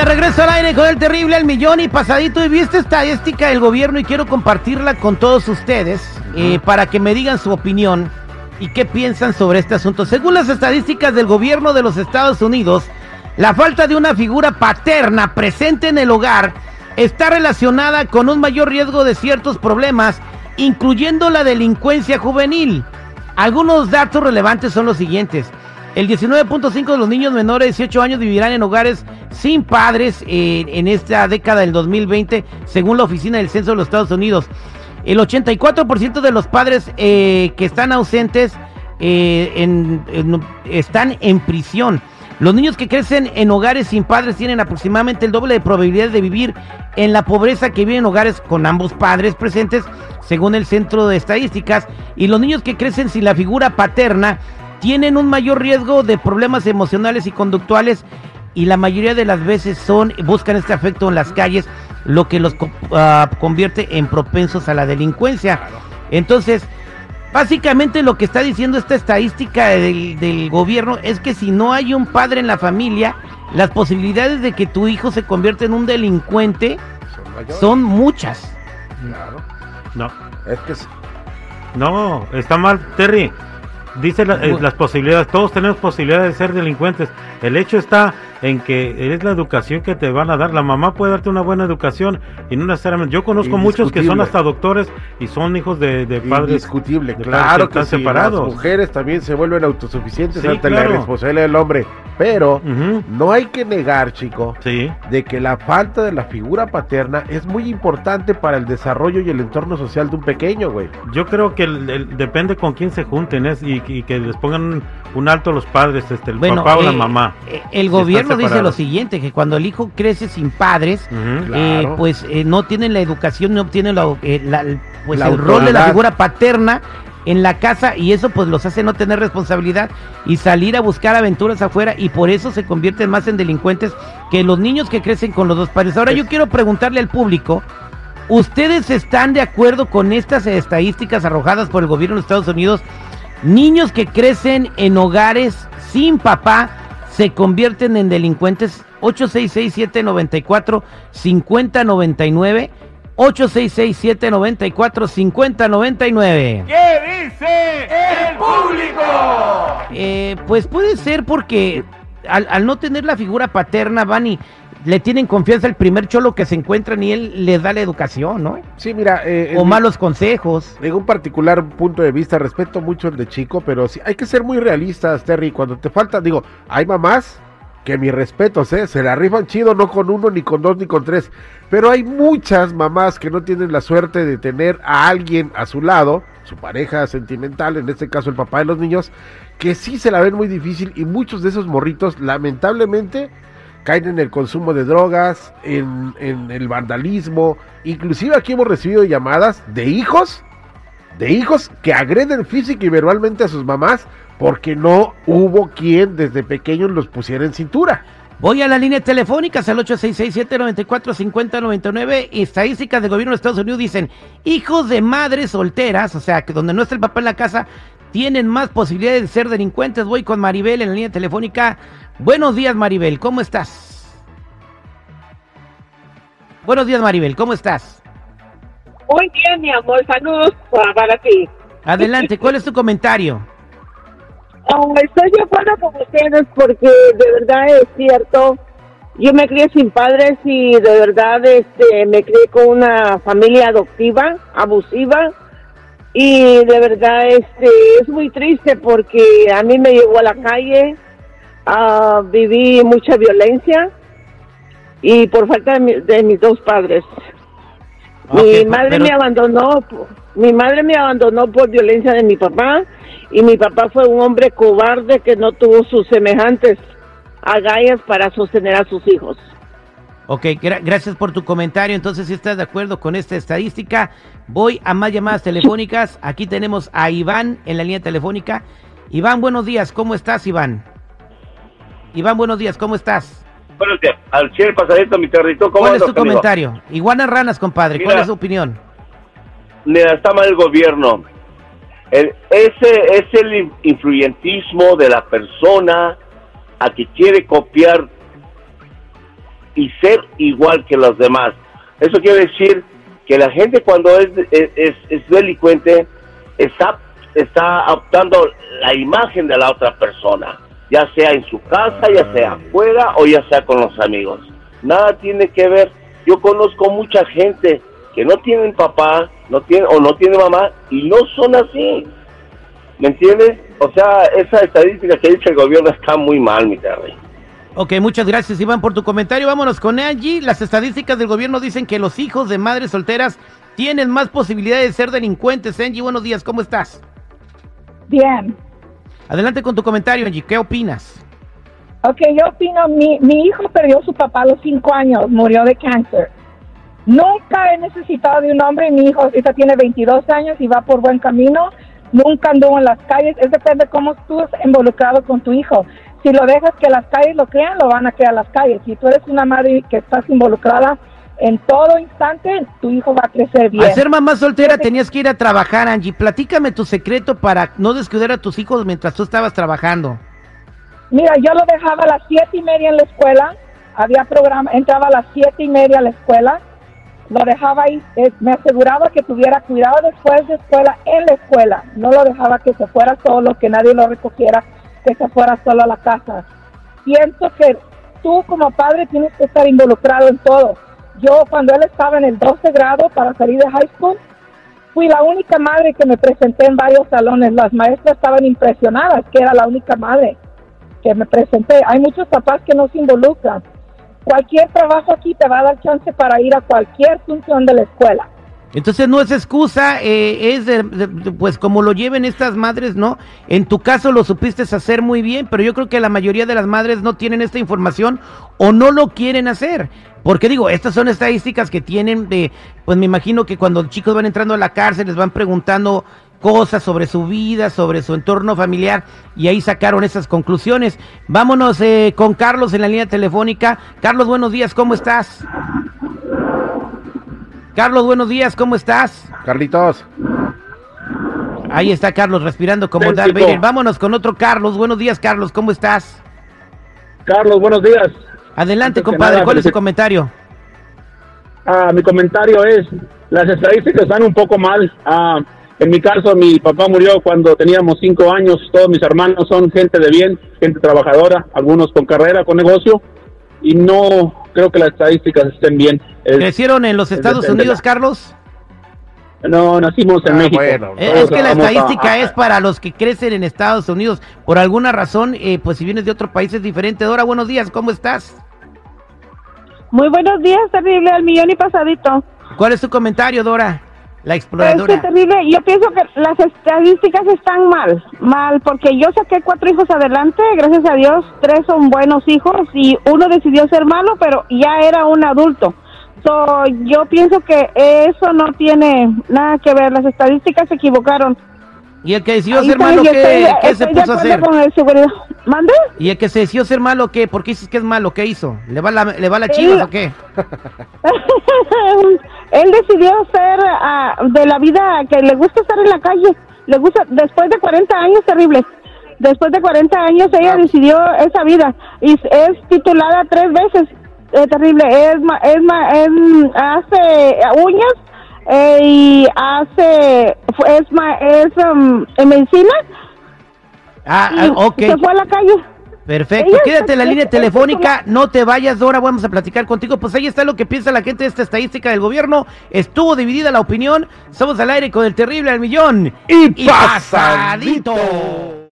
De regreso al aire con el terrible al millón y pasadito. Y vi esta estadística del gobierno y quiero compartirla con todos ustedes eh, para que me digan su opinión y qué piensan sobre este asunto. Según las estadísticas del gobierno de los Estados Unidos, la falta de una figura paterna presente en el hogar está relacionada con un mayor riesgo de ciertos problemas, incluyendo la delincuencia juvenil. Algunos datos relevantes son los siguientes. El 19.5 de los niños menores de 18 años vivirán en hogares sin padres en esta década del 2020, según la Oficina del Censo de los Estados Unidos. El 84% de los padres eh, que están ausentes eh, están en prisión. Los niños que crecen en hogares sin padres tienen aproximadamente el doble de probabilidades de vivir en la pobreza que viven en hogares con ambos padres presentes, según el Centro de Estadísticas. Y los niños que crecen sin la figura paterna tienen un mayor riesgo de problemas emocionales y conductuales y la mayoría de las veces son buscan este afecto en las calles, lo que los ah, convierte en propensos a la delincuencia. Entonces, básicamente lo que está diciendo esta estadística del, del gobierno es que si no hay un padre en la familia, las posibilidades de que tu hijo se convierta en un delincuente son, muchas. Claro. No, es que no, está mal, Terry. Dice eh, las posibilidades, todos tenemos posibilidades de ser delincuentes. El hecho está en que es la educación que te van a dar. La mamá puede darte una buena educación y no necesariamente. Yo conozco muchos que son hasta doctores y son hijos de, padres. Indiscutible, claro que, están separados. Las mujeres también se vuelven autosuficientes ante la responsabilidad del hombre. Pero no hay que negar, chico, de que la falta de la figura paterna es muy importante para el desarrollo y el entorno social de un pequeño, güey. Yo creo que depende con quién se junten es, y, que les pongan un alto los padres, este, el papá o la eh, mamá. Eh, el gobierno dice lo siguiente, que cuando el hijo crece sin padres, eh, pues eh, no tienen la educación, no obtienen la, pues el rol de la figura paterna en la casa y eso pues los hace no tener responsabilidad y salir a buscar aventuras afuera y por eso se convierten más en delincuentes que los niños que crecen con los dos padres. Ahora yo quiero preguntarle al público, ¿ustedes están de acuerdo con estas estadísticas arrojadas por el gobierno de Estados Unidos? Niños que crecen en hogares sin papá, se convierten en delincuentes 866-794-5099. 866-794-5099. ¿Qué dice el público? Eh, pues puede ser porque al, no tener la figura paterna van y le tienen confianza al primer cholo que se encuentran y él les da la educación, ¿no? Sí, mira. Eh, o malos consejos. En un particular punto de vista, respeto mucho el de chico, pero sí, hay que ser muy realistas, Terry. Cuando te falta, digo, hay mamás que mis respetos, ¿eh? se la rifan chido, no con uno, ni con dos, ni con tres. Pero hay muchas mamás que no tienen la suerte de tener a alguien a su lado, su pareja sentimental, en este caso el papá de los niños, que sí se la ven muy difícil y muchos de esos morritos, lamentablemente, caen en el consumo de drogas, en, en el vandalismo. Inclusive aquí hemos recibido llamadas de hijos, de hijos que agreden física y verbalmente a sus mamás porque no hubo quien desde pequeños los pusiera en cintura. Voy a la línea telefónica al 866-794-5099. Estadísticas del gobierno de Estados Unidos dicen, hijos de madres solteras, o sea, que donde no está el papá en la casa, tienen más posibilidades de ser delincuentes. Voy con Maribel en la línea telefónica. Buenos días, Maribel, ¿cómo estás? Buenos días, Maribel, ¿cómo estás? Muy bien, mi amor, saludos para ti. Adelante, ¿cuál es tu comentario? estoy de acuerdo con ustedes porque de verdad es cierto. Yo me crié sin padres y de verdad este, me crié con una familia adoptiva, abusiva. Y de verdad este, es muy triste porque a mí me llevó a la calle, uh, viví mucha violencia y por falta de, mis dos padres. mi madre me abandonó, mi madre me abandonó por violencia de mi papá y mi papá fue un hombre cobarde que no tuvo sus semejantes agallas para sostener a sus hijos. Ok, gracias por tu comentario. Entonces, si estás de acuerdo con esta estadística, voy a más llamadas telefónicas. Aquí tenemos a Iván en la línea telefónica. Iván, buenos días. ¿Cómo estás, Iván? Iván, buenos días. ¿Cómo estás? Buenos días. Al cielo pasadito, mi territorio. ¿Cuál es tu comentario? Iguana Ranas, compadre. ¿Cuál es tu opinión? Mira, está mal el gobierno ese es el influyentismo de la persona a que quiere copiar y ser igual que los demás. Eso quiere decir que la gente cuando es, es, es delincuente está, está optando la imagen de la otra persona, ya sea en su casa, ya sea afuera o ya sea con los amigos. Nada tiene que ver. Yo conozco mucha gente que no tienen papá, no tienen o no tienen mamá y no son así. ¿Me entiendes? O sea, esa estadística que dice el gobierno está muy mal, mi Terry. Ok, muchas gracias Iván por tu comentario. Vámonos con Angie. Las estadísticas del gobierno dicen que los hijos de madres solteras tienen más posibilidades de ser delincuentes. Angie, buenos días, ¿cómo estás? Bien. Adelante con tu comentario, Angie. ¿Qué opinas? Ok, yo opino, mi, mi hijo perdió a su papá a los cinco años, murió de cáncer. Nunca he necesitado de un hombre, mi hijo ahorita tiene 22 años y va por buen camino. Nunca anduvo en las calles, es depende de cómo tú estás involucrado con tu hijo. Si lo dejas que las calles lo crean, lo van a crear las calles. Si tú eres una madre que estás involucrada en todo instante, tu hijo va a crecer bien. Al ser mamá soltera tenías que ir a trabajar, Angie. Platícame tu secreto para no descuidar a tus hijos mientras tú estabas trabajando. Mira, yo lo dejaba a las siete y media en la escuela, había programa, entraba a las siete y media a la escuela, lo dejaba ahí, eh, me aseguraba que tuviera cuidado después de escuela en la escuela, no lo dejaba que se fuera solo, que nadie lo recogiera, que se fuera solo a la casa. Pienso que tú como padre tienes que estar involucrado en todo. Yo cuando él estaba en el 12 grado para salir de high school, fui la única madre que me presenté en varios salones. Las maestras estaban impresionadas que era la única madre que me presenté. Hay muchos papás que no se involucran. Cualquier trabajo aquí te va a dar chance para ir a cualquier función de la escuela. Entonces no es excusa, eh, es pues como lo lleven estas madres, ¿no? En tu caso lo supiste hacer muy bien, pero yo creo que la mayoría de las madres no tienen esta información o no lo quieren hacer. Porque digo, estas son estadísticas que tienen de, pues me imagino que cuando chicos van entrando a la cárcel les van preguntando cosas sobre su vida, sobre su entorno familiar y ahí sacaron esas conclusiones. Vámonos eh, con Carlos en la línea telefónica. Carlos, buenos días, ¿cómo estás? Carlos, buenos días, ¿cómo estás? Carlitos. Ahí está Carlos respirando como Darth Vámonos con otro Carlos. Buenos días, Carlos, ¿cómo estás? Carlos, buenos días. Adelante, compadre, ¿cuál es su comentario? Ah, mi comentario es, las estadísticas están un poco mal. Ah, en mi caso, mi papá murió cuando teníamos cinco años. Todos mis hermanos son gente de bien, gente trabajadora, algunos con carrera, con negocio. Y no creo que las estadísticas estén bien. ¿Crecieron en los Estados Unidos, Carlos? No, nacimos en ah, México. es que la estadística es para los que crecen en Estados Unidos. Por alguna razón, eh, pues si vienes de otro país es diferente. Dora, buenos días, ¿cómo estás? Muy buenos días, terrible al millón y pasadito. ¿Cuál es tu comentario, Dora? La exploradora. Es terrible. Yo pienso que las estadísticas están mal, mal, porque yo saqué cuatro hijos adelante, gracias a Dios, tres son buenos hijos y uno decidió ser malo, pero ya era un adulto. So, yo pienso que eso no tiene nada que ver, las estadísticas se equivocaron. ¿Y el que decidió ser malo, qué, se puso a hacer? ¿Mande? ¿Y el que se decidió ser malo, qué? ¿Por qué dices que es malo? ¿Qué hizo? ¿Le va la, le va la chivas o qué? Él decidió ser ah, de la vida que le gusta estar en la calle. Le gusta, después de 40 años, terrible. Después de 40 años, ella decidió esa vida. Y es titulada tres veces. Eh, terrible. Es, es, es, hace uñas eh, y hace. Es, es um, en medicina. Ah, ah, ok. Se fue a la calle. Perfecto, quédate en la línea telefónica, no te vayas, Dora, vamos a platicar contigo. Pues ahí está lo que piensa la gente de esta estadística del gobierno. Estuvo dividida la opinión. Somos al aire con el terrible al millón. Y, pasadito.